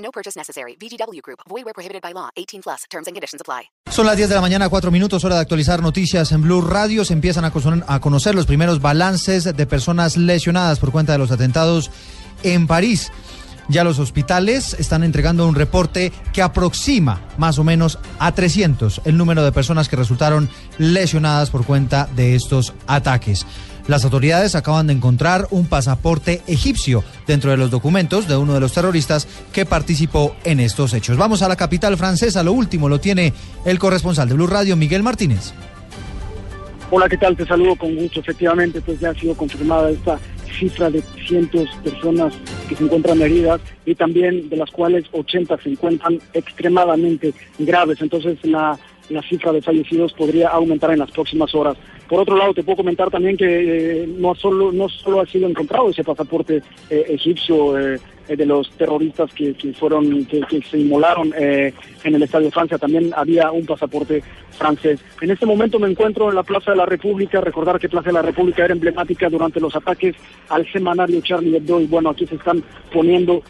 No purchase necessary. VGW Group. Void where prohibited by law. 18 plus. Terms and conditions apply. Son las 10 de la mañana, 4 minutos, hora de actualizar noticias en Blue Radio. Se empiezan a a conocer los primeros balances de personas lesionadas por cuenta de los atentados en París. Ya los hospitales están entregando un reporte que aproxima más o menos a 300 el número de personas que resultaron lesionadas por cuenta de estos ataques. Las autoridades acaban de encontrar un pasaporte egipcio dentro de los documentos de uno de los terroristas que participó en estos hechos. Vamos a la capital francesa. Lo último lo tiene el corresponsal de Blue Radio, Miguel Martínez. Hola, ¿qué tal? Te saludo con gusto. Efectivamente, pues ya ha sido confirmada esta cifra de cientos personas que se encuentran heridas y también de las cuales 80 se encuentran extremadamente graves. Entonces la, la cifra de fallecidos podría aumentar en las próximas horas. Por otro lado, te puedo comentar también que eh, no solo no solo ha sido encontrado ese pasaporte eh, egipcio eh, de los terroristas que, que fueron que, se inmolaron en el Estadio Francia, también había un pasaporte francés. En este momento me encuentro en la Plaza de la República. Recordar que Plaza de la República era emblemática durante los ataques al semanario Charlie Hebdo y bueno, aquí se están poniendo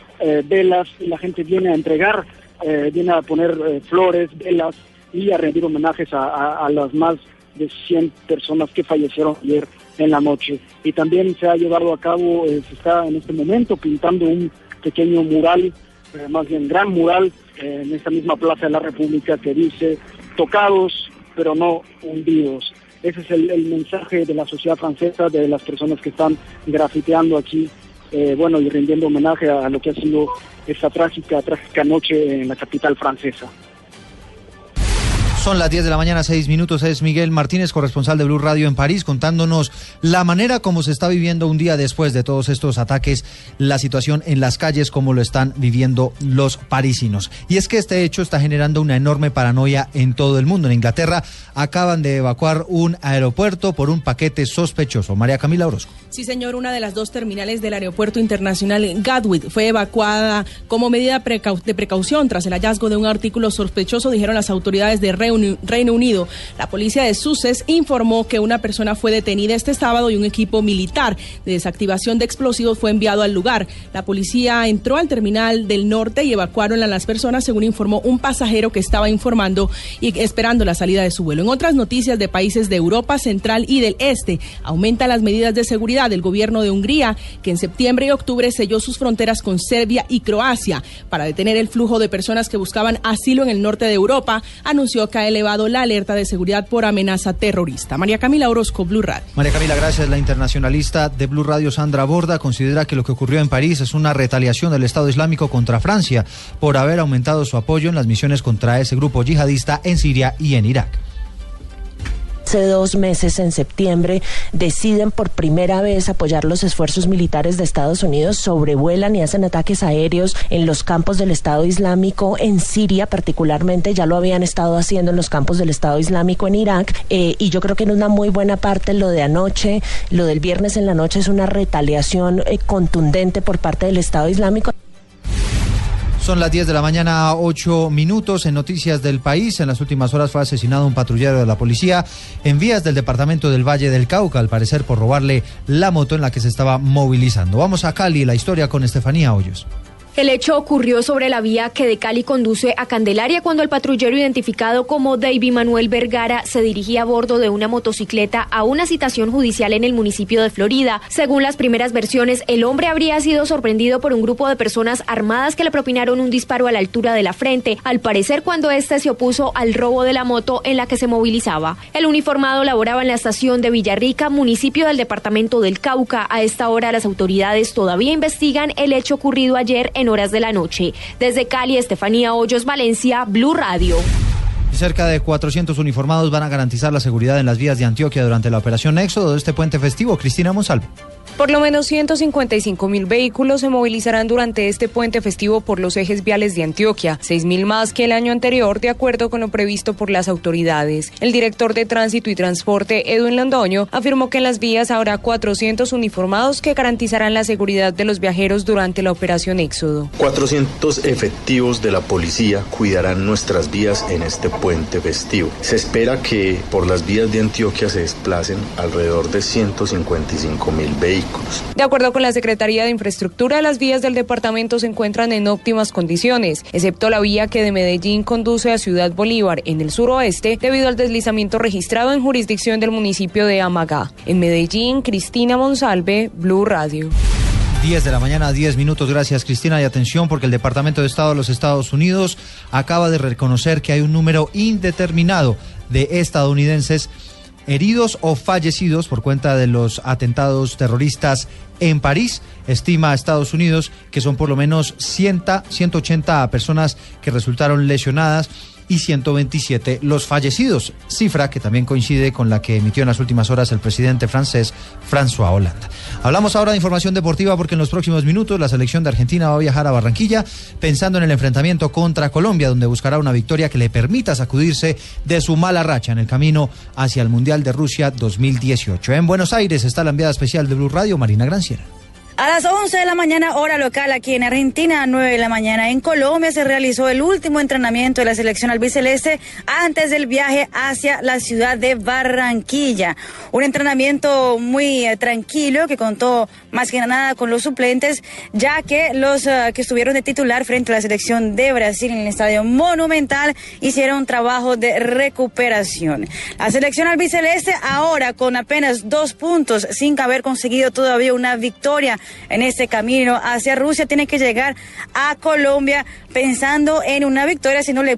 velas y la gente viene a entregar, viene a poner flores, velas y a rendir homenajes a las más de 100 personas que fallecieron ayer en la noche. Y también se ha llevado a cabo, eh, se está en este momento pintando un pequeño mural, eh, más bien gran mural, eh, en esta misma Plaza de la República que dice, tocados pero no hundidos. Ese es el, mensaje de la sociedad francesa, de las personas que están grafiteando aquí, bueno, y rindiendo homenaje a, a lo que ha sido esta trágica, trágica noche en la capital francesa. Son las 10 de la mañana, 6 minutos. Es Miguel Martínez, corresponsal de Blue Radio en París, contándonos la manera como se está viviendo un día después de todos estos ataques, la situación en las calles, como lo están viviendo los parisinos. Y es que este hecho está generando una enorme paranoia en todo el mundo. En Inglaterra acaban de evacuar un aeropuerto por un paquete sospechoso. María Camila Orozco. Sí, señor, una de las dos terminales del aeropuerto internacional Gatwick fue evacuada como medida de precaución tras el hallazgo de un artículo sospechoso, dijeron las autoridades de Reino Unido. La policía de Sussex informó que una persona fue detenida este sábado y un equipo militar de desactivación de explosivos fue enviado al lugar. La policía entró al terminal del norte y evacuaron a las personas, según informó un pasajero que estaba informando y esperando la salida de su vuelo. En otras noticias de países de Europa Central y del Este, aumentan las medidas de seguridad del gobierno de Hungría, que en septiembre y octubre selló sus fronteras con Serbia y Croacia para detener el flujo de personas que buscaban asilo en el norte de Europa, anunció que ha elevado la alerta de seguridad por amenaza terrorista. María Camila Orozco, Blue Radio. María Camila, gracias. La internacionalista de Blue Radio, Sandra Borda, considera que lo que ocurrió en París es una retaliación del Estado Islámico contra Francia por haber aumentado su apoyo en las misiones contra ese grupo yihadista en Siria y en Irak hace dos meses, en septiembre, deciden por primera vez apoyar los esfuerzos militares de Estados Unidos, sobrevuelan y hacen ataques aéreos en los campos del Estado Islámico, en Siria particularmente, ya lo habían estado haciendo en los campos del Estado Islámico en Irak, eh, y yo creo que en una muy buena parte lo de anoche, lo del viernes en la noche es una retaliación eh, contundente por parte del Estado Islámico. Son las 10 de la mañana, 8 minutos en Noticias del País. En las últimas horas fue asesinado un patrullero de la policía en vías del departamento del Valle del Cauca, al parecer por robarle la moto en la que se estaba movilizando. Vamos a Cali, la historia con Estefanía Hoyos. El hecho ocurrió sobre la vía que de Cali conduce a Candelaria cuando el patrullero identificado como David Manuel Vergara se dirigía a bordo de una motocicleta a una citación judicial en el municipio de Florida. Según las primeras versiones, el hombre habría sido sorprendido por un grupo de personas armadas que le propinaron un disparo a la altura de la frente, al parecer cuando éste se opuso al robo de la moto en la que se movilizaba. El uniformado laboraba en la estación de Villarrica, municipio del departamento del Cauca. A esta hora las autoridades todavía investigan el hecho ocurrido ayer en horas de la noche. Desde Cali, Estefanía Hoyos, Valencia, Blue Radio. Cerca de 400 uniformados van a garantizar la seguridad en las vías de Antioquia durante la operación Éxodo de este puente festivo. Cristina Monsalvo. Por lo menos 155 mil vehículos se movilizarán durante este puente festivo por los ejes viales de Antioquia, 6 mil más que el año anterior, de acuerdo con lo previsto por las autoridades. El director de Tránsito y Transporte, Edwin Londoño, afirmó que en las vías habrá 400 uniformados que garantizarán la seguridad de los viajeros durante la operación Éxodo. 400 efectivos de la policía cuidarán nuestras vías en este puente festivo. Se espera que por las vías de Antioquia se desplacen alrededor de 155 mil vehículos. De acuerdo con la Secretaría de Infraestructura, las vías del departamento se encuentran en óptimas condiciones, excepto la vía que de Medellín conduce a Ciudad Bolívar en el suroeste debido al deslizamiento registrado en jurisdicción del municipio de Amagá. En Medellín, Cristina Monsalve, Blue Radio. 10 de la mañana, 10 minutos. Gracias, Cristina. Y atención, porque el Departamento de Estado de los Estados Unidos acaba de reconocer que hay un número indeterminado de estadounidenses heridos o fallecidos por cuenta de los atentados terroristas en París. Estima Estados Unidos que son por lo menos 100, 180 personas que resultaron lesionadas y 127 los fallecidos, cifra que también coincide con la que emitió en las últimas horas el presidente francés François Hollande. Hablamos ahora de información deportiva porque en los próximos minutos la selección de Argentina va a viajar a Barranquilla pensando en el enfrentamiento contra Colombia, donde buscará una victoria que le permita sacudirse de su mala racha en el camino hacia el Mundial de Rusia 2018. En Buenos Aires está la enviada especial de Blue Radio, Marina Granciera. A las 11 de la mañana, hora local aquí en Argentina, a 9 de la mañana en Colombia, se realizó el último entrenamiento de la selección albiceleste antes del viaje hacia la ciudad de Barranquilla. Un entrenamiento muy eh, tranquilo que contó más que nada con los suplentes, ya que los uh, que estuvieron de titular frente a la selección de Brasil en el Estadio Monumental hicieron un trabajo de recuperación. La selección albiceleste ahora con apenas dos puntos, sin haber conseguido todavía una victoria en este camino hacia Rusia, tiene que llegar a Colombia pensando en una victoria, si no le,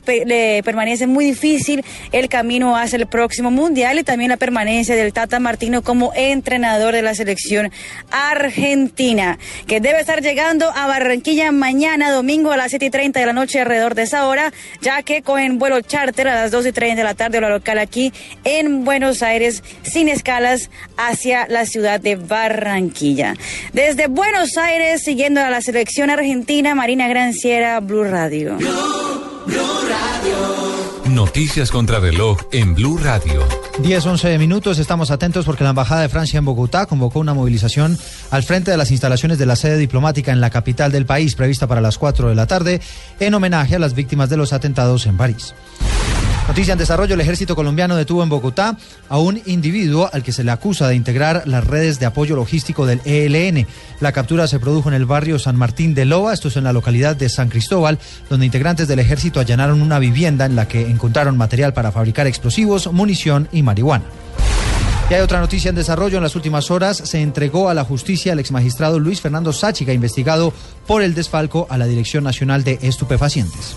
permanece muy difícil el camino hacia el próximo mundial y también la permanencia del Tata Martino como entrenador de la selección argentina, que debe estar llegando a Barranquilla mañana, domingo a las 7 y 30 de la noche, alrededor de esa hora, ya que cogen vuelo charter a las 2 y 30 de la tarde, hora local aquí en Buenos Aires, sin escalas hacia la ciudad de Barranquilla. Buenos Aires, siguiendo a la selección argentina, Marina Granciera, Blue Radio. Blue, Blue Radio. Noticias contra reloj en Blue Radio. 10, 11 minutos, estamos atentos porque la Embajada de Francia en Bogotá convocó una movilización al frente de las instalaciones de la sede diplomática en la capital del país, prevista para las 4 de la tarde, en homenaje a las víctimas de los atentados en París. Noticia en desarrollo, el ejército colombiano detuvo en Bogotá a un individuo al que se le acusa de integrar las redes de apoyo logístico del ELN. La captura se produjo en el barrio San Martín de Loa, esto es en la localidad de San Cristóbal, donde integrantes del ejército allanaron una vivienda en la que encontraron material para fabricar explosivos, munición y marihuana. Y hay otra noticia en desarrollo. En las últimas horas se entregó a la justicia el exmagistrado Luis Fernando Sáchiga, investigado por el desfalco a la Dirección Nacional de Estupefacientes.